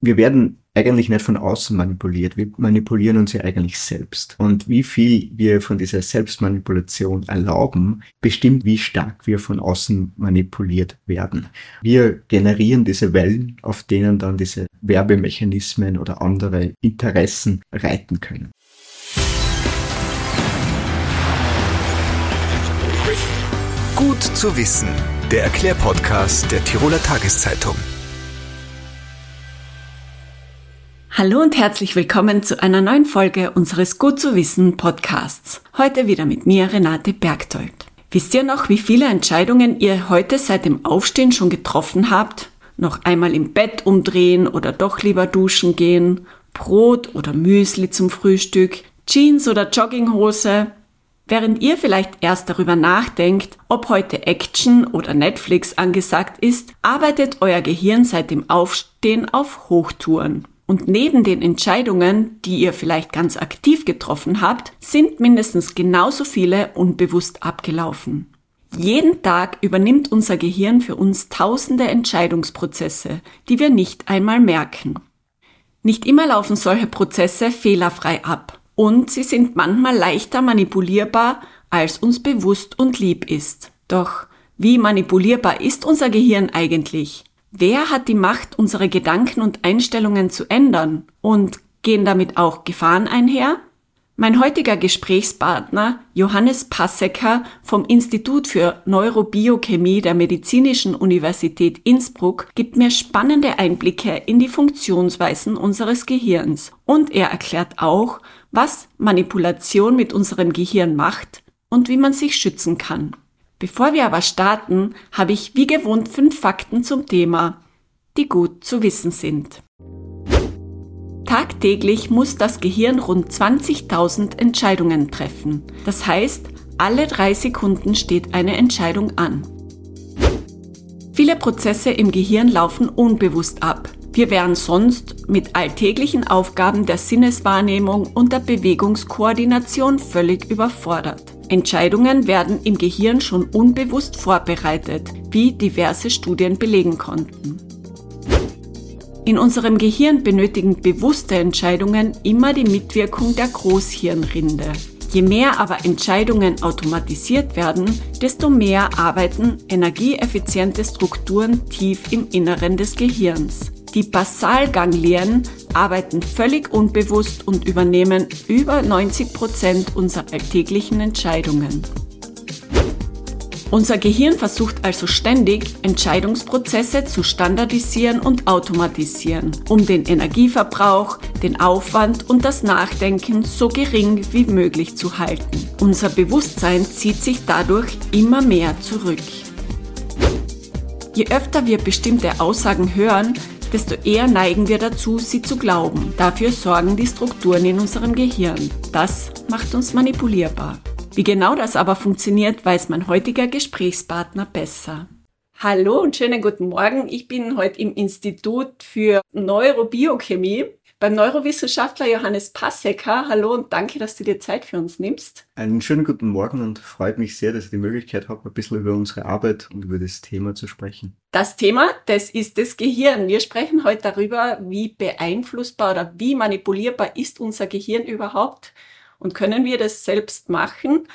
wir werden eigentlich nicht von außen manipuliert. Wir manipulieren uns ja eigentlich selbst. Und wie viel wir von dieser Selbstmanipulation erlauben, bestimmt, wie stark wir von außen manipuliert werden. Wir generieren diese Wellen, auf denen dann diese Werbemechanismen oder andere Interessen reiten können. Gut zu wissen. Der Erklärpodcast der Tiroler Tageszeitung. Hallo und herzlich willkommen zu einer neuen Folge unseres Gut zu wissen Podcasts. Heute wieder mit mir, Renate Bergtold. Wisst ihr noch, wie viele Entscheidungen ihr heute seit dem Aufstehen schon getroffen habt? Noch einmal im Bett umdrehen oder doch lieber duschen gehen? Brot oder Müsli zum Frühstück? Jeans oder Jogginghose? Während ihr vielleicht erst darüber nachdenkt, ob heute Action oder Netflix angesagt ist, arbeitet euer Gehirn seit dem Aufstehen auf Hochtouren. Und neben den Entscheidungen, die ihr vielleicht ganz aktiv getroffen habt, sind mindestens genauso viele unbewusst abgelaufen. Jeden Tag übernimmt unser Gehirn für uns tausende Entscheidungsprozesse, die wir nicht einmal merken. Nicht immer laufen solche Prozesse fehlerfrei ab und sie sind manchmal leichter manipulierbar, als uns bewusst und lieb ist. Doch wie manipulierbar ist unser Gehirn eigentlich? Wer hat die Macht, unsere Gedanken und Einstellungen zu ändern? Und gehen damit auch Gefahren einher? Mein heutiger Gesprächspartner Johannes Passecker vom Institut für Neurobiochemie der Medizinischen Universität Innsbruck gibt mir spannende Einblicke in die Funktionsweisen unseres Gehirns und er erklärt auch, was Manipulation mit unserem Gehirn macht und wie man sich schützen kann. Bevor wir aber starten, habe ich wie gewohnt fünf Fakten zum Thema, die gut zu wissen sind. Tagtäglich muss das Gehirn rund 20.000 Entscheidungen treffen. Das heißt, alle drei Sekunden steht eine Entscheidung an. Viele Prozesse im Gehirn laufen unbewusst ab. Wir wären sonst mit alltäglichen Aufgaben der Sinneswahrnehmung und der Bewegungskoordination völlig überfordert. Entscheidungen werden im Gehirn schon unbewusst vorbereitet, wie diverse Studien belegen konnten. In unserem Gehirn benötigen bewusste Entscheidungen immer die Mitwirkung der Großhirnrinde. Je mehr aber Entscheidungen automatisiert werden, desto mehr arbeiten energieeffiziente Strukturen tief im Inneren des Gehirns. Die Basalganglien arbeiten völlig unbewusst und übernehmen über 90 Prozent unserer alltäglichen Entscheidungen. Unser Gehirn versucht also ständig, Entscheidungsprozesse zu standardisieren und automatisieren, um den Energieverbrauch, den Aufwand und das Nachdenken so gering wie möglich zu halten. Unser Bewusstsein zieht sich dadurch immer mehr zurück. Je öfter wir bestimmte Aussagen hören, desto eher neigen wir dazu, sie zu glauben. Dafür sorgen die Strukturen in unserem Gehirn. Das macht uns manipulierbar. Wie genau das aber funktioniert, weiß mein heutiger Gesprächspartner besser. Hallo und schönen guten Morgen. Ich bin heute im Institut für Neurobiochemie beim Neurowissenschaftler Johannes Passecker. Hallo und danke, dass du dir Zeit für uns nimmst. Einen schönen guten Morgen und freut mich sehr, dass ich die Möglichkeit habe, ein bisschen über unsere Arbeit und über das Thema zu sprechen. Das Thema, das ist das Gehirn. Wir sprechen heute darüber, wie beeinflussbar oder wie manipulierbar ist unser Gehirn überhaupt und können wir das selbst machen.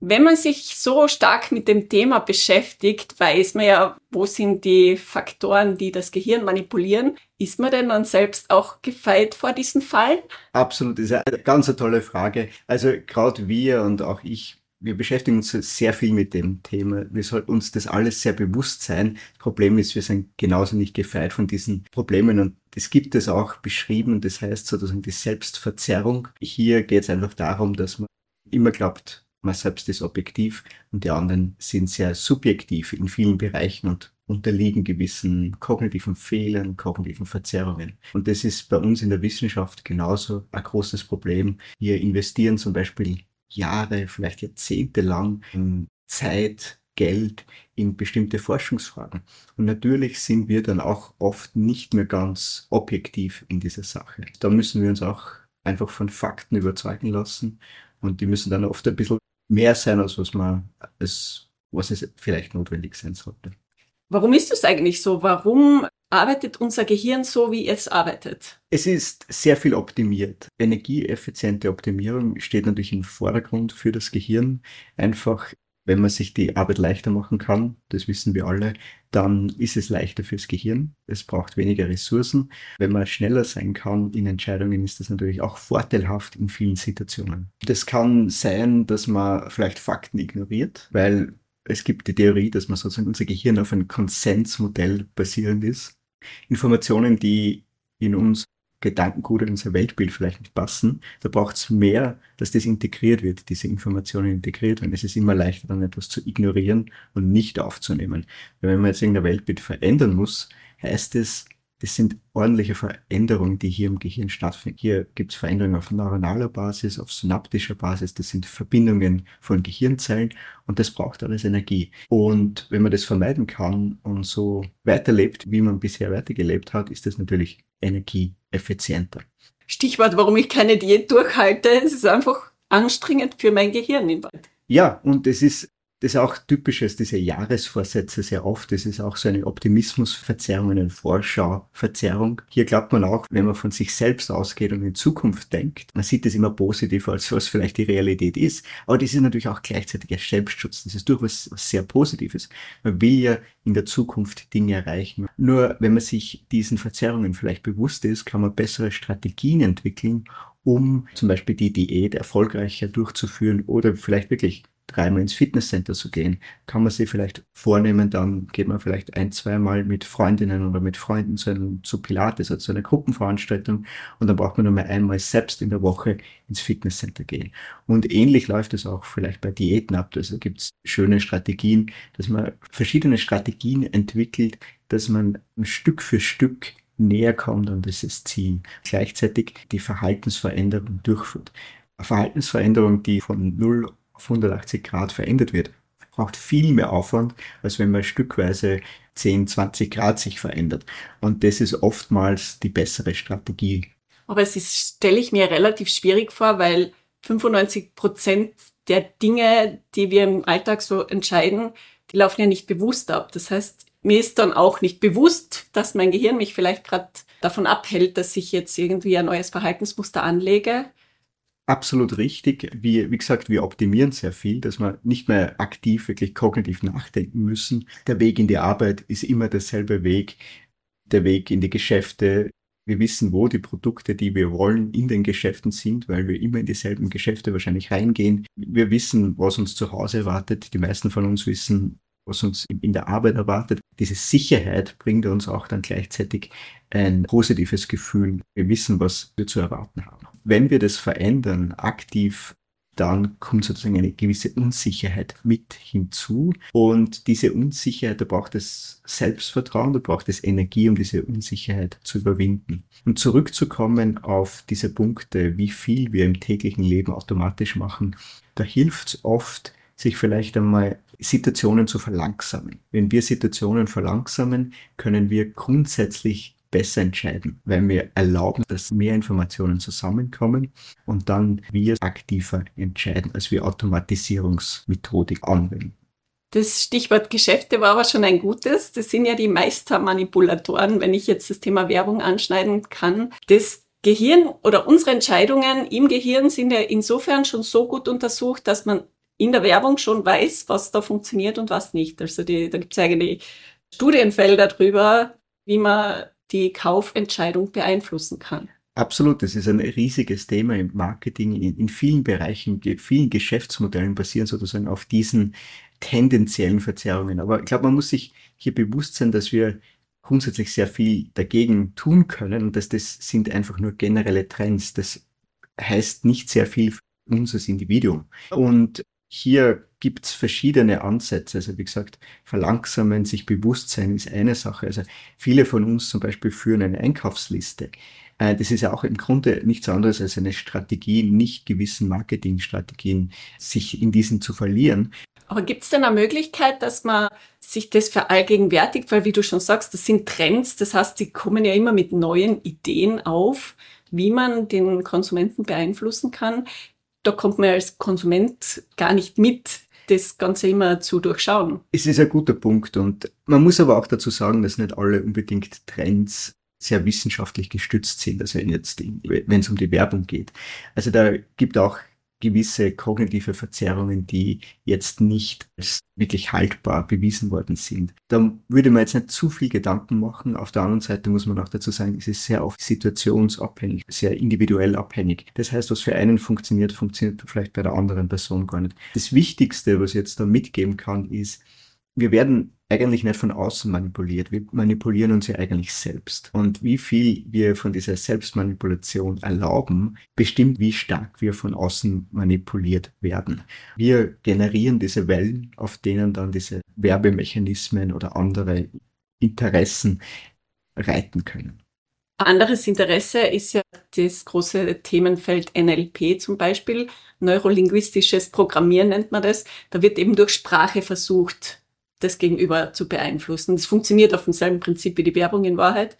Wenn man sich so stark mit dem Thema beschäftigt, weiß man ja, wo sind die Faktoren, die das Gehirn manipulieren. Ist man denn dann selbst auch gefeit vor diesen Fallen? Absolut, das ist eine ganz tolle Frage. Also gerade wir und auch ich, wir beschäftigen uns sehr viel mit dem Thema. Wir sollten uns das alles sehr bewusst sein. Das Problem ist, wir sind genauso nicht gefeit von diesen Problemen und das gibt es auch beschrieben. Das heißt sozusagen die Selbstverzerrung. Hier geht es einfach darum, dass man immer glaubt, man selbst ist objektiv und die anderen sind sehr subjektiv in vielen Bereichen und unterliegen gewissen kognitiven Fehlern, kognitiven Verzerrungen. Und das ist bei uns in der Wissenschaft genauso ein großes Problem. Wir investieren zum Beispiel Jahre, vielleicht Jahrzehnte lang Zeit, Geld in bestimmte Forschungsfragen. Und natürlich sind wir dann auch oft nicht mehr ganz objektiv in dieser Sache. Da müssen wir uns auch einfach von Fakten überzeugen lassen und die müssen dann oft ein bisschen mehr sein, als was man, als was es vielleicht notwendig sein sollte. Warum ist das eigentlich so? Warum arbeitet unser Gehirn so, wie es arbeitet? Es ist sehr viel optimiert. Energieeffiziente Optimierung steht natürlich im Vordergrund für das Gehirn. Einfach, wenn man sich die Arbeit leichter machen kann, das wissen wir alle, dann ist es leichter fürs Gehirn. Es braucht weniger Ressourcen. Wenn man schneller sein kann in Entscheidungen, ist das natürlich auch vorteilhaft in vielen Situationen. Das kann sein, dass man vielleicht Fakten ignoriert, weil es gibt die Theorie, dass man sozusagen unser Gehirn auf ein Konsensmodell basierend ist. Informationen, die in uns Gedankengut in unser Weltbild vielleicht nicht passen, da braucht es mehr, dass das integriert wird, diese Informationen integriert werden. Es ist immer leichter, dann etwas zu ignorieren und nicht aufzunehmen. Weil wenn man jetzt irgendein Weltbild verändern muss, heißt es, das sind ordentliche Veränderungen, die hier im Gehirn stattfinden. Hier gibt es Veränderungen auf neuronaler Basis, auf synaptischer Basis. Das sind Verbindungen von Gehirnzellen und das braucht alles Energie. Und wenn man das vermeiden kann und so weiterlebt, wie man bisher weitergelebt hat, ist das natürlich energieeffizienter. Stichwort, warum ich keine Diät durchhalte, es ist einfach anstrengend für mein Gehirn im Wald. Ja, und es ist das ist auch typisches, diese Jahresvorsätze sehr oft. Das ist auch so eine Optimismusverzerrung, eine Vorschauverzerrung. Hier glaubt man auch, wenn man von sich selbst ausgeht und in Zukunft denkt, man sieht es immer positiv, als was vielleicht die Realität ist. Aber das ist natürlich auch gleichzeitig ein Selbstschutz. Das ist durchaus was sehr Positives. Man will ja in der Zukunft Dinge erreichen. Nur wenn man sich diesen Verzerrungen vielleicht bewusst ist, kann man bessere Strategien entwickeln, um zum Beispiel die Diät erfolgreicher durchzuführen oder vielleicht wirklich dreimal ins Fitnesscenter zu gehen, kann man sich vielleicht vornehmen, dann geht man vielleicht ein, zweimal mit Freundinnen oder mit Freunden zu, einem, zu Pilates oder zu einer Gruppenveranstaltung und dann braucht man nur mal einmal selbst in der Woche ins Fitnesscenter gehen. Und ähnlich läuft es auch vielleicht bei Diäten ab. Also gibt es schöne Strategien, dass man verschiedene Strategien entwickelt, dass man Stück für Stück näher kommt an dieses Ziel. Gleichzeitig die Verhaltensveränderung durchführt. Eine Verhaltensveränderung, die von 0 auf 180 Grad verändert wird, braucht viel mehr Aufwand, als wenn man stückweise 10, 20 Grad sich verändert. Und das ist oftmals die bessere Strategie. Aber es ist, stelle ich mir relativ schwierig vor, weil 95 Prozent der Dinge, die wir im Alltag so entscheiden, die laufen ja nicht bewusst ab. Das heißt, mir ist dann auch nicht bewusst, dass mein Gehirn mich vielleicht gerade davon abhält, dass ich jetzt irgendwie ein neues Verhaltensmuster anlege. Absolut richtig. Wie, wie gesagt, wir optimieren sehr viel, dass wir nicht mehr aktiv, wirklich kognitiv nachdenken müssen. Der Weg in die Arbeit ist immer derselbe Weg. Der Weg in die Geschäfte. Wir wissen, wo die Produkte, die wir wollen, in den Geschäften sind, weil wir immer in dieselben Geschäfte wahrscheinlich reingehen. Wir wissen, was uns zu Hause erwartet. Die meisten von uns wissen, was uns in der Arbeit erwartet. Diese Sicherheit bringt uns auch dann gleichzeitig ein positives Gefühl. Wir wissen, was wir zu erwarten haben. Wenn wir das verändern, aktiv dann kommt sozusagen eine gewisse Unsicherheit mit hinzu. Und diese Unsicherheit, da braucht es Selbstvertrauen, da braucht es Energie, um diese Unsicherheit zu überwinden. Und zurückzukommen auf diese Punkte, wie viel wir im täglichen Leben automatisch machen, da hilft es oft, sich vielleicht einmal Situationen zu verlangsamen. Wenn wir Situationen verlangsamen, können wir grundsätzlich besser entscheiden, weil wir erlauben, dass mehr Informationen zusammenkommen und dann wir aktiver entscheiden, als wir Automatisierungsmethodik anwenden. Das Stichwort Geschäfte war aber schon ein gutes. Das sind ja die Meistermanipulatoren, wenn ich jetzt das Thema Werbung anschneiden kann. Das Gehirn oder unsere Entscheidungen im Gehirn sind ja insofern schon so gut untersucht, dass man in der Werbung schon weiß, was da funktioniert und was nicht. Also die, da gibt es eigentlich Studienfelder drüber, wie man die Kaufentscheidung beeinflussen kann. Absolut, das ist ein riesiges Thema im Marketing. In, in vielen Bereichen, vielen Geschäftsmodellen basieren sozusagen auf diesen tendenziellen Verzerrungen. Aber ich glaube, man muss sich hier bewusst sein, dass wir grundsätzlich sehr viel dagegen tun können und dass das sind einfach nur generelle Trends. Das heißt nicht sehr viel für uns als Individuum. Und hier gibt's verschiedene Ansätze. Also wie gesagt, verlangsamen, sich bewusst sein ist eine Sache. Also viele von uns zum Beispiel führen eine Einkaufsliste. Äh, das ist ja auch im Grunde nichts anderes als eine Strategie, nicht gewissen Marketingstrategien, sich in diesen zu verlieren. Aber gibt es denn eine Möglichkeit, dass man sich das verallgegenwärtigt? Weil wie du schon sagst, das sind Trends, das heißt, die kommen ja immer mit neuen Ideen auf, wie man den Konsumenten beeinflussen kann da kommt man als Konsument gar nicht mit, das Ganze immer zu durchschauen. Es ist ein guter Punkt und man muss aber auch dazu sagen, dass nicht alle unbedingt Trends sehr wissenschaftlich gestützt sind, also jetzt, wenn es um die Werbung geht. Also da gibt auch gewisse kognitive Verzerrungen, die jetzt nicht als wirklich haltbar bewiesen worden sind. Da würde man jetzt nicht zu viel Gedanken machen. Auf der anderen Seite muss man auch dazu sagen, es ist sehr oft situationsabhängig, sehr individuell abhängig. Das heißt, was für einen funktioniert, funktioniert vielleicht bei der anderen Person gar nicht. Das Wichtigste, was ich jetzt da mitgeben kann, ist, wir werden eigentlich nicht von außen manipuliert. Wir manipulieren uns ja eigentlich selbst. Und wie viel wir von dieser Selbstmanipulation erlauben, bestimmt, wie stark wir von außen manipuliert werden. Wir generieren diese Wellen, auf denen dann diese Werbemechanismen oder andere Interessen reiten können. Anderes Interesse ist ja das große Themenfeld NLP zum Beispiel. Neurolinguistisches Programmieren nennt man das. Da wird eben durch Sprache versucht, das Gegenüber zu beeinflussen. Das funktioniert auf demselben Prinzip wie die Werbung in Wahrheit.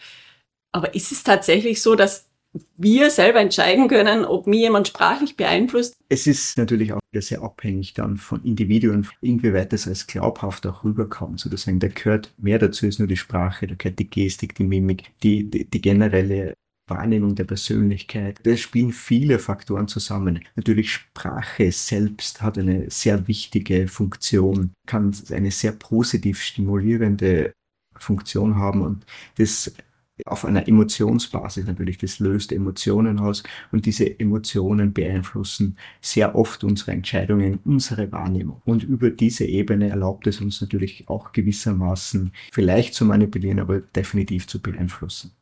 Aber ist es tatsächlich so, dass wir selber entscheiden können, ob mir jemand sprachlich beeinflusst? Es ist natürlich auch wieder sehr abhängig dann von Individuen, inwieweit das als glaubhaft auch rüberkommt. Sozusagen, da gehört mehr dazu als nur die Sprache, da gehört die Gestik, die Mimik, die, die, die generelle Wahrnehmung der Persönlichkeit. Da spielen viele Faktoren zusammen. Natürlich Sprache selbst hat eine sehr wichtige Funktion, kann eine sehr positiv stimulierende Funktion haben und das auf einer Emotionsbasis natürlich, das löst Emotionen aus und diese Emotionen beeinflussen sehr oft unsere Entscheidungen, unsere Wahrnehmung. Und über diese Ebene erlaubt es uns natürlich auch gewissermaßen vielleicht zu manipulieren, aber definitiv zu beeinflussen.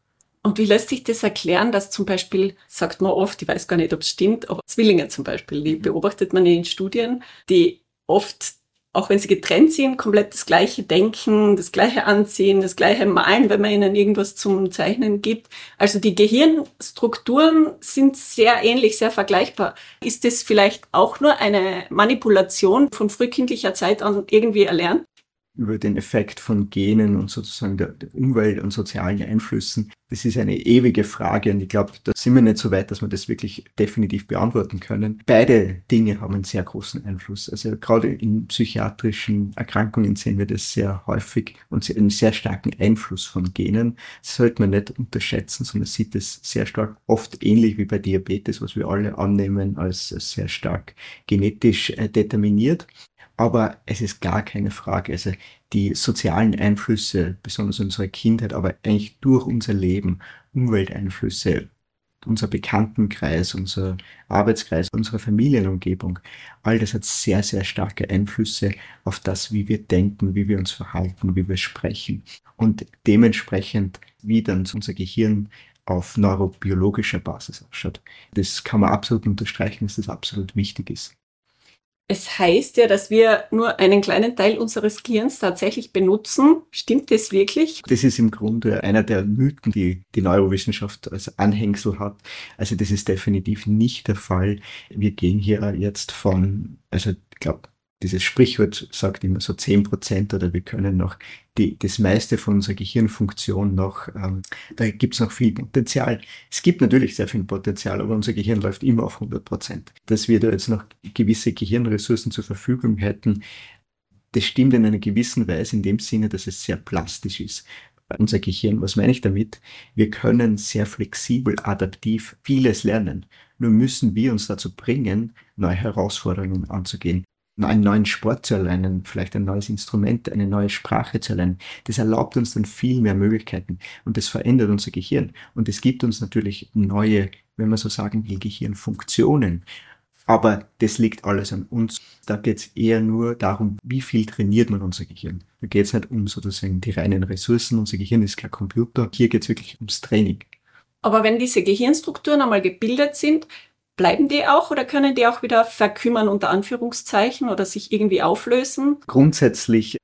Und wie lässt sich das erklären, dass zum Beispiel, sagt man oft, ich weiß gar nicht, ob es stimmt, aber Zwillinge zum Beispiel, die beobachtet man in Studien, die oft, auch wenn sie getrennt sind, komplett das gleiche denken, das gleiche anziehen, das gleiche malen, wenn man ihnen irgendwas zum Zeichnen gibt. Also die Gehirnstrukturen sind sehr ähnlich, sehr vergleichbar. Ist das vielleicht auch nur eine Manipulation von frühkindlicher Zeit an irgendwie erlernt? Über den Effekt von Genen und sozusagen der, der, Umwelt und sozialen Einflüssen. Das ist eine ewige Frage und ich glaube, da sind wir nicht so weit, dass wir das wirklich definitiv beantworten können. Beide Dinge haben einen sehr großen Einfluss. Also gerade in psychiatrischen Erkrankungen sehen wir das sehr häufig und einen sehr starken Einfluss von Genen. Das sollte man nicht unterschätzen, sondern sieht es sehr stark, oft ähnlich wie bei Diabetes, was wir alle annehmen als sehr stark genetisch äh, determiniert. Aber es ist gar keine Frage. Also die sozialen Einflüsse, besonders unserer Kindheit, aber eigentlich durch unser Leben, Umwelteinflüsse, unser Bekanntenkreis, unser Arbeitskreis, unsere Familienumgebung, all das hat sehr, sehr starke Einflüsse auf das, wie wir denken, wie wir uns verhalten, wie wir sprechen. Und dementsprechend, wie dann unser Gehirn auf neurobiologischer Basis ausschaut. Das kann man absolut unterstreichen, dass das absolut wichtig ist. Es heißt ja, dass wir nur einen kleinen Teil unseres Gehirns tatsächlich benutzen. Stimmt das wirklich? Das ist im Grunde einer der Mythen, die die Neurowissenschaft als Anhängsel hat. Also das ist definitiv nicht der Fall. Wir gehen hier jetzt von, also ich glaube, dieses Sprichwort sagt immer so zehn Prozent oder wir können noch die, das meiste von unserer Gehirnfunktion noch, ähm, da gibt's noch viel Potenzial. Es gibt natürlich sehr viel Potenzial, aber unser Gehirn läuft immer auf 100 Prozent. Dass wir da jetzt noch gewisse Gehirnressourcen zur Verfügung hätten, das stimmt in einer gewissen Weise in dem Sinne, dass es sehr plastisch ist. Unser Gehirn, was meine ich damit? Wir können sehr flexibel, adaptiv vieles lernen. Nur müssen wir uns dazu bringen, neue Herausforderungen anzugehen einen neuen Sport zu erlernen, vielleicht ein neues Instrument, eine neue Sprache zu erlernen. Das erlaubt uns dann viel mehr Möglichkeiten und das verändert unser Gehirn. Und es gibt uns natürlich neue, wenn man so sagen Gehirnfunktionen. Aber das liegt alles an uns. Da geht es eher nur darum, wie viel trainiert man unser Gehirn. Da geht es nicht um sozusagen die reinen Ressourcen. Unser Gehirn ist kein Computer. Hier geht es wirklich ums Training. Aber wenn diese Gehirnstrukturen einmal gebildet sind, Bleiben die auch oder können die auch wieder verkümmern unter Anführungszeichen oder sich irgendwie auflösen? Grundsätzlich,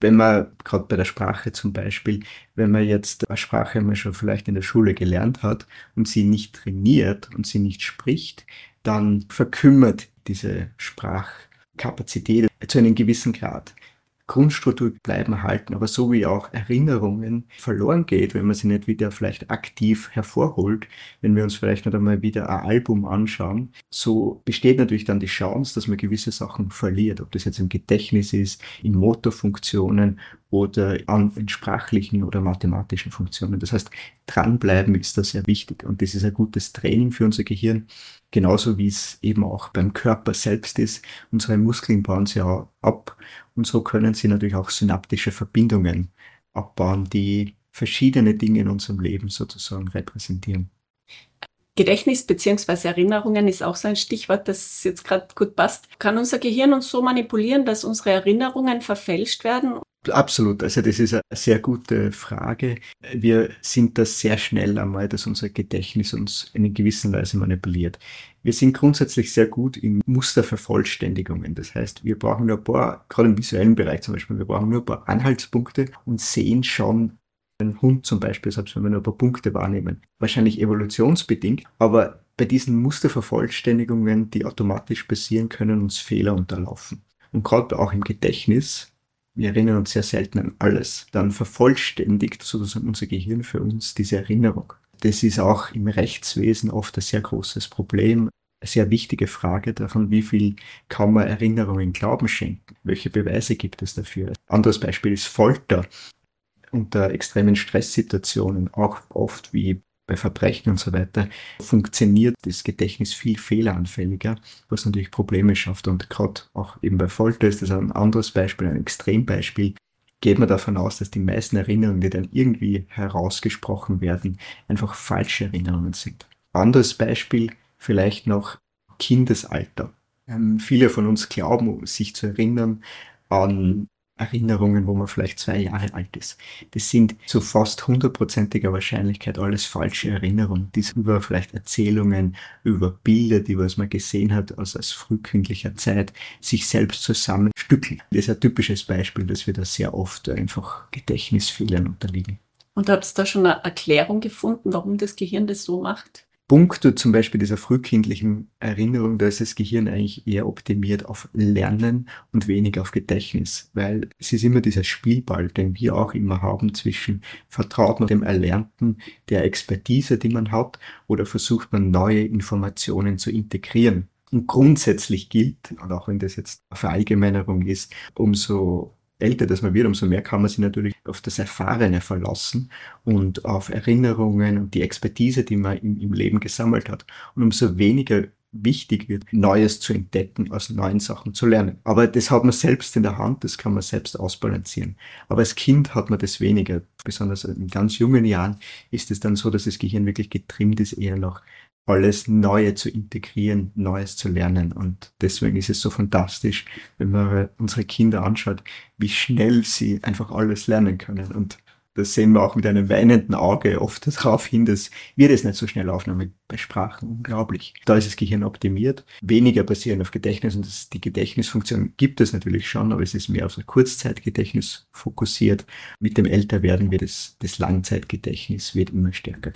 wenn man gerade bei der Sprache zum Beispiel, wenn man jetzt eine Sprache mal schon vielleicht in der Schule gelernt hat und sie nicht trainiert und sie nicht spricht, dann verkümmert diese Sprachkapazität zu einem gewissen Grad. Grundstruktur bleiben halten, aber so wie auch Erinnerungen verloren geht, wenn man sie nicht wieder vielleicht aktiv hervorholt, wenn wir uns vielleicht nicht einmal wieder ein Album anschauen, so besteht natürlich dann die Chance, dass man gewisse Sachen verliert, ob das jetzt im Gedächtnis ist, in Motorfunktionen oder an sprachlichen oder mathematischen Funktionen. Das heißt, dranbleiben ist da sehr wichtig und das ist ein gutes Training für unser Gehirn, genauso wie es eben auch beim Körper selbst ist. Unsere Muskeln bauen sie ja ab und so können sie natürlich auch synaptische Verbindungen abbauen, die verschiedene Dinge in unserem Leben sozusagen repräsentieren. Gedächtnis bzw. Erinnerungen ist auch so ein Stichwort, das jetzt gerade gut passt. Kann unser Gehirn uns so manipulieren, dass unsere Erinnerungen verfälscht werden? Absolut. Also das ist eine sehr gute Frage. Wir sind da sehr schnell einmal, dass unser Gedächtnis uns in einer gewissen Weise manipuliert. Wir sind grundsätzlich sehr gut in Mustervervollständigungen. Das heißt, wir brauchen nur ein paar, gerade im visuellen Bereich zum Beispiel, wir brauchen nur ein paar Anhaltspunkte und sehen schon einen Hund zum Beispiel, selbst wenn wir nur ein paar Punkte wahrnehmen. Wahrscheinlich evolutionsbedingt, aber bei diesen Mustervervollständigungen, die automatisch passieren, können uns Fehler unterlaufen. Und gerade auch im Gedächtnis wir erinnern uns sehr selten an alles, dann vervollständigt sozusagen unser Gehirn für uns diese Erinnerung. Das ist auch im Rechtswesen oft ein sehr großes Problem. Eine sehr wichtige Frage davon, wie viel kann man Erinnerungen Glauben schenken? Welche Beweise gibt es dafür? Anderes Beispiel ist Folter. Unter extremen Stresssituationen, auch oft wie bei Verbrechen und so weiter, funktioniert das Gedächtnis viel fehleranfälliger, was natürlich Probleme schafft. Und gerade auch eben bei Folter ist das ein anderes Beispiel, ein Extrembeispiel. Geht man davon aus, dass die meisten Erinnerungen, die dann irgendwie herausgesprochen werden, einfach falsche Erinnerungen sind. Anderes Beispiel vielleicht noch Kindesalter. Ähm, viele von uns glauben, sich zu erinnern an Erinnerungen, wo man vielleicht zwei Jahre alt ist. Das sind zu fast hundertprozentiger Wahrscheinlichkeit alles falsche Erinnerungen, die über vielleicht Erzählungen, über Bilder, die was man gesehen hat aus, aus frühkindlicher Zeit, sich selbst zusammenstückeln. Das ist ein typisches Beispiel, dass wir da sehr oft einfach Gedächtnisfehlern unterliegen. Und habt ihr da schon eine Erklärung gefunden, warum das Gehirn das so macht? Punkto zum Beispiel dieser frühkindlichen Erinnerung, da ist das Gehirn eigentlich eher optimiert auf Lernen und weniger auf Gedächtnis, weil es ist immer dieser Spielball, den wir auch immer haben zwischen vertraut man dem Erlernten, der Expertise, die man hat, oder versucht man neue Informationen zu integrieren. Und grundsätzlich gilt, und auch wenn das jetzt eine Verallgemeinerung ist, umso älter dass man wird, umso mehr kann man sich natürlich auf das Erfahrene verlassen und auf Erinnerungen und die Expertise, die man im, im Leben gesammelt hat. Und umso weniger wichtig wird, Neues zu entdecken, aus neuen Sachen zu lernen. Aber das hat man selbst in der Hand, das kann man selbst ausbalancieren. Aber als Kind hat man das weniger. Besonders in ganz jungen Jahren ist es dann so, dass das Gehirn wirklich getrimmt ist, eher noch alles Neue zu integrieren, Neues zu lernen. Und deswegen ist es so fantastisch, wenn man unsere Kinder anschaut, wie schnell sie einfach alles lernen können. Und das sehen wir auch mit einem weinenden Auge oft darauf hin, dass wir das nicht so schnell aufnehmen. Bei Sprachen unglaublich. Da ist das Gehirn optimiert. Weniger basieren auf Gedächtnis und das, die Gedächtnisfunktion gibt es natürlich schon, aber es ist mehr auf das Kurzzeitgedächtnis fokussiert. Mit dem Älterwerden wird es, das Langzeitgedächtnis wird immer stärker.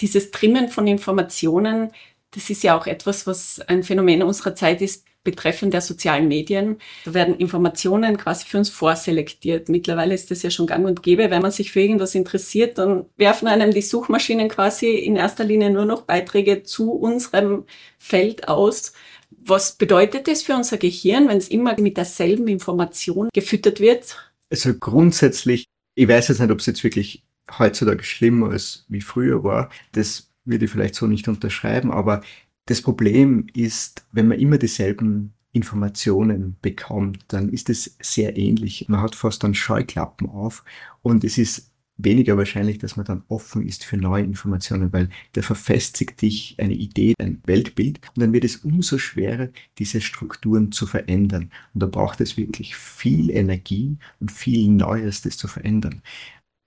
Dieses Trimmen von Informationen, das ist ja auch etwas, was ein Phänomen unserer Zeit ist, betreffend der sozialen Medien. Da werden Informationen quasi für uns vorselektiert. Mittlerweile ist das ja schon gang und gäbe. Wenn man sich für irgendwas interessiert, dann werfen einem die Suchmaschinen quasi in erster Linie nur noch Beiträge zu unserem Feld aus. Was bedeutet das für unser Gehirn, wenn es immer mit derselben Information gefüttert wird? Also grundsätzlich, ich weiß jetzt nicht, ob es jetzt wirklich heutzutage schlimmer als wie früher war. Das würde ich vielleicht so nicht unterschreiben, aber das Problem ist, wenn man immer dieselben Informationen bekommt, dann ist es sehr ähnlich. Man hat fast dann Scheuklappen auf und es ist weniger wahrscheinlich, dass man dann offen ist für neue Informationen, weil da verfestigt dich eine Idee, ein Weltbild und dann wird es umso schwerer, diese Strukturen zu verändern. Und da braucht es wirklich viel Energie und viel Neues, das zu verändern.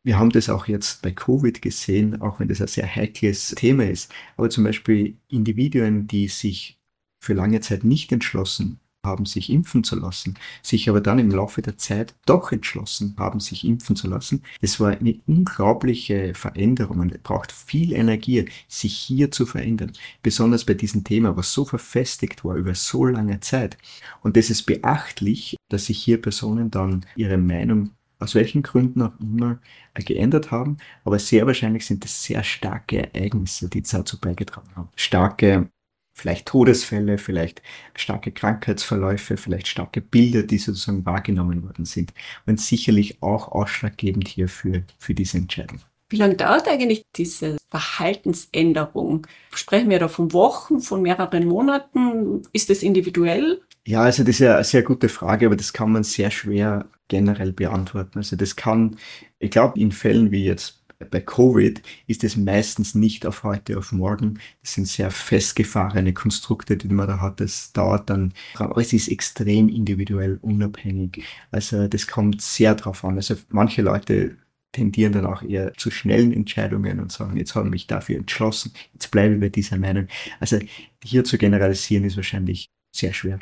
Wir haben das auch jetzt bei Covid gesehen, auch wenn das ein sehr heikles Thema ist. Aber zum Beispiel Individuen, die sich für lange Zeit nicht entschlossen haben, sich impfen zu lassen, sich aber dann im Laufe der Zeit doch entschlossen haben, sich impfen zu lassen. Das war eine unglaubliche Veränderung und es braucht viel Energie, sich hier zu verändern. Besonders bei diesem Thema, was so verfestigt war über so lange Zeit. Und das ist beachtlich, dass sich hier Personen dann ihre Meinung aus welchen Gründen auch immer geändert haben, aber sehr wahrscheinlich sind es sehr starke Ereignisse, die dazu beigetragen haben. Starke vielleicht Todesfälle, vielleicht starke Krankheitsverläufe, vielleicht starke Bilder, die sozusagen wahrgenommen worden sind. Und sicherlich auch ausschlaggebend hier für, für diese Entscheidung. Wie lange dauert eigentlich diese Verhaltensänderung? Sprechen wir da von Wochen, von mehreren Monaten? Ist das individuell? Ja, also das ist ja eine sehr gute Frage, aber das kann man sehr schwer generell beantworten. Also das kann, ich glaube, in Fällen wie jetzt bei Covid ist es meistens nicht auf heute, auf morgen. Das sind sehr festgefahrene Konstrukte, die man da hat. Das dauert dann, aber es ist extrem individuell unabhängig. Also das kommt sehr drauf an. Also manche Leute tendieren dann auch eher zu schnellen Entscheidungen und sagen, jetzt habe ich mich dafür entschlossen, jetzt bleibe ich bei dieser Meinung. Also hier zu generalisieren ist wahrscheinlich sehr schwer.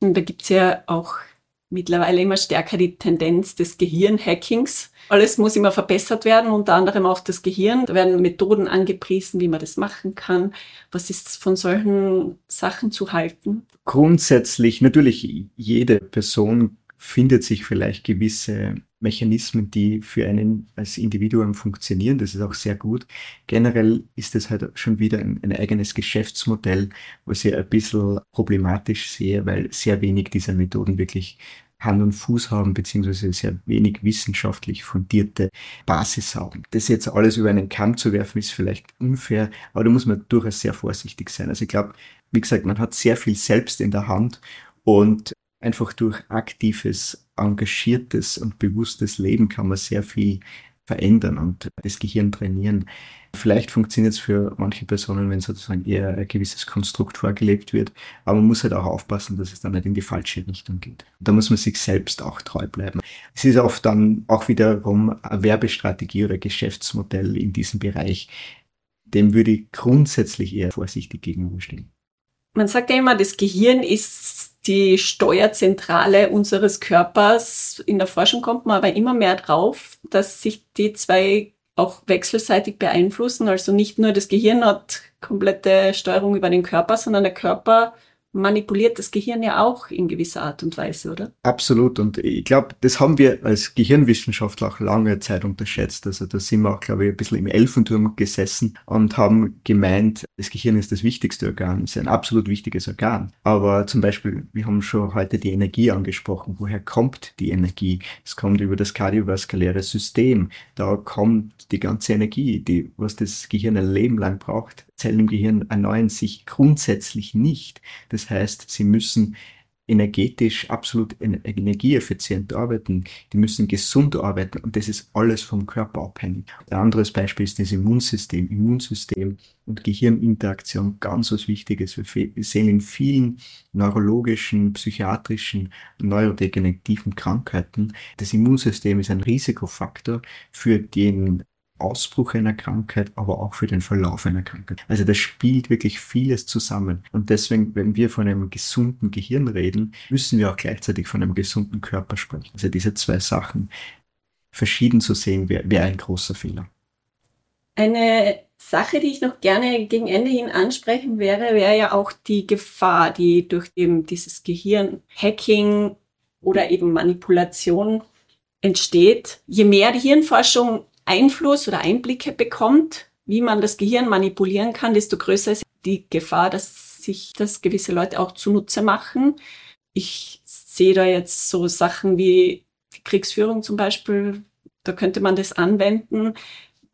Und da gibt's ja auch mittlerweile immer stärker die Tendenz des Gehirnhackings. Alles muss immer verbessert werden, unter anderem auch das Gehirn. Da werden Methoden angepriesen, wie man das machen kann. Was ist von solchen Sachen zu halten? Grundsätzlich, natürlich, jede Person findet sich vielleicht gewisse Mechanismen, die für einen als Individuum funktionieren. Das ist auch sehr gut. Generell ist es halt schon wieder ein, ein, eigenes Geschäftsmodell, was ich ein bisschen problematisch sehe, weil sehr wenig dieser Methoden wirklich Hand und Fuß haben, beziehungsweise sehr wenig wissenschaftlich fundierte Basis haben. Das jetzt alles über einen Kamm zu werfen, ist vielleicht unfair, aber da muss man durchaus sehr vorsichtig sein. Also ich glaube, wie gesagt, man hat sehr viel selbst in der Hand und einfach durch aktives, engagiertes und bewusstes Leben kann man sehr viel verändern und das Gehirn trainieren. Vielleicht funktioniert es für manche Personen, wenn sozusagen eher ein gewisses Konstrukt vorgelebt wird, aber man muss halt auch aufpassen, dass es dann nicht in die falsche Richtung geht. Da muss man sich selbst auch treu bleiben. Es ist oft dann auch wiederum eine Werbestrategie oder Geschäftsmodell in diesem Bereich. Dem würde ich grundsätzlich eher vorsichtig gegenüberstehen. Man sagt ja immer, das Gehirn ist die Steuerzentrale unseres Körpers. In der Forschung kommt man aber immer mehr drauf, dass sich die zwei auch wechselseitig beeinflussen. Also nicht nur das Gehirn hat komplette Steuerung über den Körper, sondern der Körper manipuliert das Gehirn ja auch in gewisser Art und Weise, oder? Absolut. Und ich glaube, das haben wir als Gehirnwissenschaftler auch lange Zeit unterschätzt. Also da sind wir auch, glaube ich, ein bisschen im Elfenturm gesessen und haben gemeint, das Gehirn ist das wichtigste Organ, ist ein absolut wichtiges Organ. Aber zum Beispiel, wir haben schon heute die Energie angesprochen. Woher kommt die Energie? Es kommt über das kardiovaskuläre System. Da kommt die ganze Energie, die, was das Gehirn ein Leben lang braucht. Zellen im Gehirn erneuern sich grundsätzlich nicht. Das heißt, sie müssen energetisch absolut energieeffizient arbeiten, die müssen gesund arbeiten und das ist alles vom Körper abhängig. Ein anderes Beispiel ist das Immunsystem. Immunsystem und Gehirninteraktion, ganz was Wichtiges. Wir sehen in vielen neurologischen, psychiatrischen, neurodegenerativen Krankheiten, das Immunsystem ist ein Risikofaktor für den Ausbruch einer Krankheit, aber auch für den Verlauf einer Krankheit. Also da spielt wirklich vieles zusammen. Und deswegen, wenn wir von einem gesunden Gehirn reden, müssen wir auch gleichzeitig von einem gesunden Körper sprechen. Also diese zwei Sachen verschieden zu sehen, wäre wär ein großer Fehler. Eine Sache, die ich noch gerne gegen Ende hin ansprechen wäre, wäre ja auch die Gefahr, die durch eben dieses Gehirn-Hacking oder eben Manipulation entsteht. Je mehr die Hirnforschung Einfluss oder Einblicke bekommt, wie man das Gehirn manipulieren kann, desto größer ist die Gefahr, dass sich das gewisse Leute auch zunutze machen. Ich sehe da jetzt so Sachen wie die Kriegsführung zum Beispiel, da könnte man das anwenden.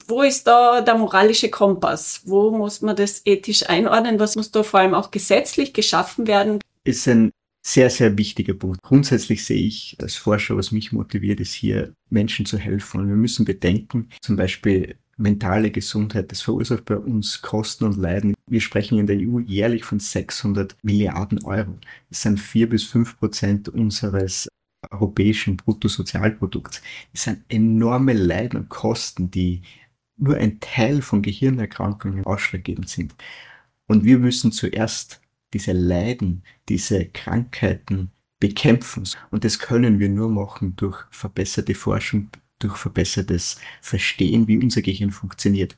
Wo ist da der moralische Kompass? Wo muss man das ethisch einordnen? Was muss da vor allem auch gesetzlich geschaffen werden? Ist ein sehr, sehr wichtiger Punkt. Grundsätzlich sehe ich als Forscher, was mich motiviert, ist hier Menschen zu helfen. Und wir müssen bedenken, zum Beispiel mentale Gesundheit, das verursacht bei uns Kosten und Leiden. Wir sprechen in der EU jährlich von 600 Milliarden Euro. Das sind vier bis fünf Prozent unseres europäischen Bruttosozialprodukts. Das sind enorme Leiden und Kosten, die nur ein Teil von Gehirnerkrankungen ausschlaggebend sind. Und wir müssen zuerst diese Leiden, diese Krankheiten bekämpfen. Und das können wir nur machen durch verbesserte Forschung, durch verbessertes Verstehen, wie unser Gehirn funktioniert.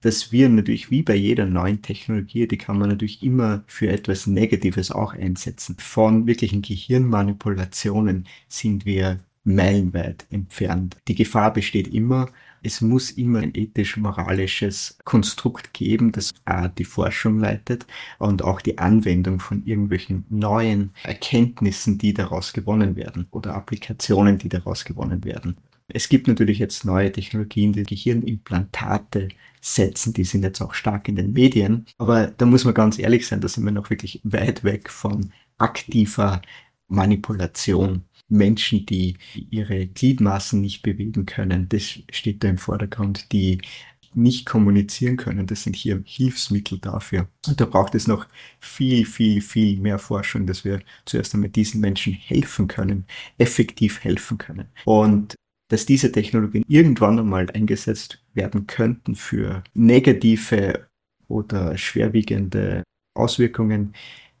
Dass wir natürlich wie bei jeder neuen Technologie, die kann man natürlich immer für etwas Negatives auch einsetzen. Von wirklichen Gehirnmanipulationen sind wir meilenweit entfernt. Die Gefahr besteht immer, es muss immer ein ethisch-moralisches Konstrukt geben, das die Forschung leitet und auch die Anwendung von irgendwelchen neuen Erkenntnissen, die daraus gewonnen werden oder Applikationen, die daraus gewonnen werden. Es gibt natürlich jetzt neue Technologien, die Gehirnimplantate setzen, die sind jetzt auch stark in den Medien, aber da muss man ganz ehrlich sein, da sind wir noch wirklich weit weg von aktiver Manipulation. Menschen, die ihre Gliedmaßen nicht bewegen können, das steht da im Vordergrund, die nicht kommunizieren können. Das sind hier Hilfsmittel dafür. Und da braucht es noch viel, viel, viel mehr Forschung, dass wir zuerst einmal diesen Menschen helfen können, effektiv helfen können. Und dass diese Technologien irgendwann einmal eingesetzt werden könnten für negative oder schwerwiegende Auswirkungen,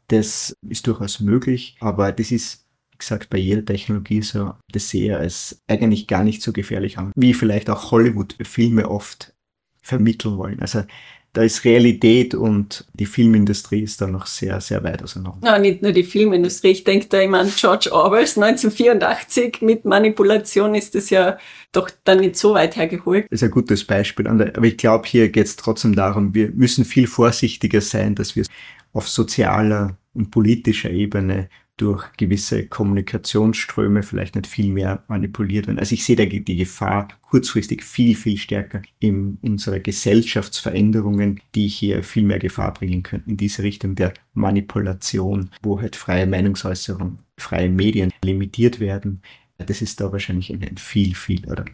das ist durchaus möglich, aber das ist wie gesagt, bei jeder Technologie so, das sehe als eigentlich gar nicht so gefährlich an, wie vielleicht auch Hollywood-Filme oft vermitteln wollen. Also da ist Realität und die Filmindustrie ist da noch sehr, sehr weit auseinander. Ja, nicht nur die Filmindustrie. Ich denke da immer an George Orwells 1984 mit Manipulation ist das ja doch dann nicht so weit hergeholt. Das ist ein gutes Beispiel. Aber ich glaube, hier geht es trotzdem darum, wir müssen viel vorsichtiger sein, dass wir auf sozialer und politischer Ebene durch gewisse Kommunikationsströme vielleicht nicht viel mehr manipuliert werden. Also ich sehe da die Gefahr kurzfristig viel, viel stärker in unserer Gesellschaftsveränderungen, die hier viel mehr Gefahr bringen könnten in diese Richtung der Manipulation, wo halt freie Meinungsäußerung, freie Medien limitiert werden. Das ist da wahrscheinlich ein viel, viel, oder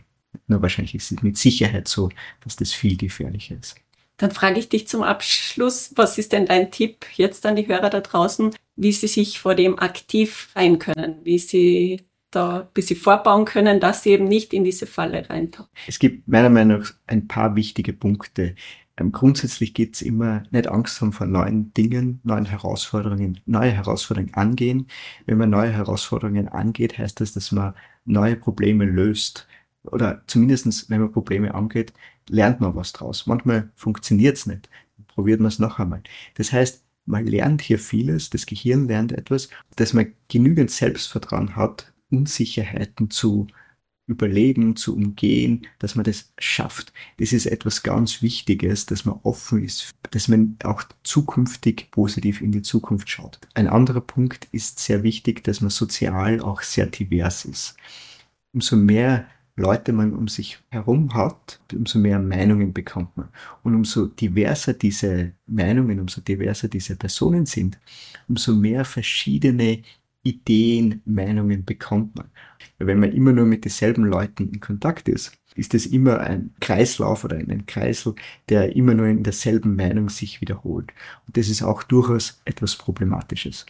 nur wahrscheinlich ist es mit Sicherheit so, dass das viel gefährlicher ist. Dann frage ich dich zum Abschluss, was ist denn dein Tipp jetzt an die Hörer da draußen, wie sie sich vor dem aktiv ein können, wie sie da ein bisschen vorbauen können, dass sie eben nicht in diese Falle reintauchen. Es gibt meiner Meinung nach ein paar wichtige Punkte. Ähm, grundsätzlich geht es immer nicht Angst haben vor neuen Dingen, neuen Herausforderungen, neue Herausforderungen angehen. Wenn man neue Herausforderungen angeht, heißt das, dass man neue Probleme löst. Oder zumindestens, wenn man Probleme angeht, lernt man was draus. Manchmal funktioniert es nicht. Probiert man es noch einmal. Das heißt, man lernt hier vieles, das Gehirn lernt etwas, dass man genügend Selbstvertrauen hat, Unsicherheiten zu überleben, zu umgehen, dass man das schafft. Das ist etwas ganz Wichtiges, dass man offen ist, dass man auch zukünftig positiv in die Zukunft schaut. Ein anderer Punkt ist sehr wichtig, dass man sozial auch sehr divers ist. Umso mehr Leute man um sich herum hat, umso mehr Meinungen bekommt man. Und umso diverser diese Meinungen, umso diverser diese Personen sind, umso mehr verschiedene Ideen, Meinungen bekommt man. Wenn man immer nur mit dieselben Leuten in Kontakt ist, ist es immer ein Kreislauf oder ein Kreisel, der immer nur in derselben Meinung sich wiederholt. Und das ist auch durchaus etwas Problematisches.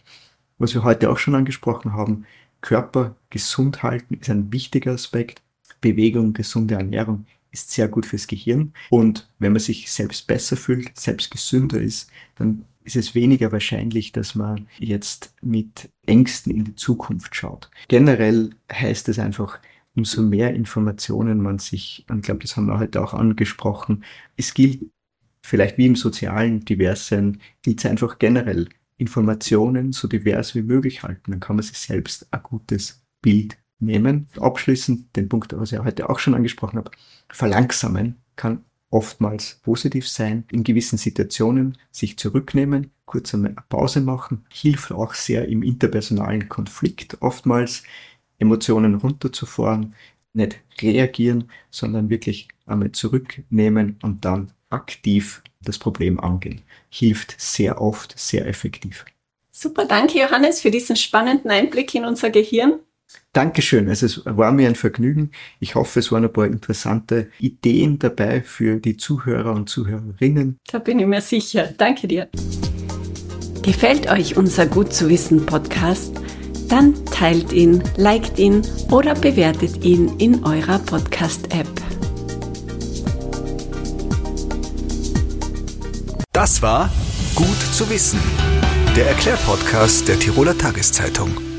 Was wir heute auch schon angesprochen haben, Körper gesund halten ist ein wichtiger Aspekt. Bewegung, gesunde Ernährung ist sehr gut fürs Gehirn. Und wenn man sich selbst besser fühlt, selbst gesünder ist, dann ist es weniger wahrscheinlich, dass man jetzt mit Ängsten in die Zukunft schaut. Generell heißt es einfach, umso mehr Informationen man sich, und ich glaube, das haben wir heute auch angesprochen, es gilt vielleicht wie im sozialen Diversen, gilt es einfach generell, Informationen so divers wie möglich halten. Dann kann man sich selbst ein gutes Bild nehmen. Abschließend den Punkt, was ich heute auch schon angesprochen habe, verlangsamen kann oftmals positiv sein. In gewissen Situationen sich zurücknehmen, kurz eine Pause machen, hilft auch sehr im interpersonalen Konflikt oftmals Emotionen runterzufahren, nicht reagieren, sondern wirklich einmal zurücknehmen und dann aktiv das Problem angehen. Hilft sehr oft sehr effektiv. Super, danke Johannes für diesen spannenden Einblick in unser Gehirn. Dankeschön. Also es war mir ein Vergnügen. Ich hoffe, es waren ein paar interessante Ideen dabei für die Zuhörer und Zuhörerinnen. Da bin ich mir sicher. Danke dir. Gefällt euch unser Gut zu wissen Podcast? Dann teilt ihn, liked ihn oder bewertet ihn in eurer Podcast-App. Das war Gut zu wissen Der Erklärpodcast der Tiroler Tageszeitung.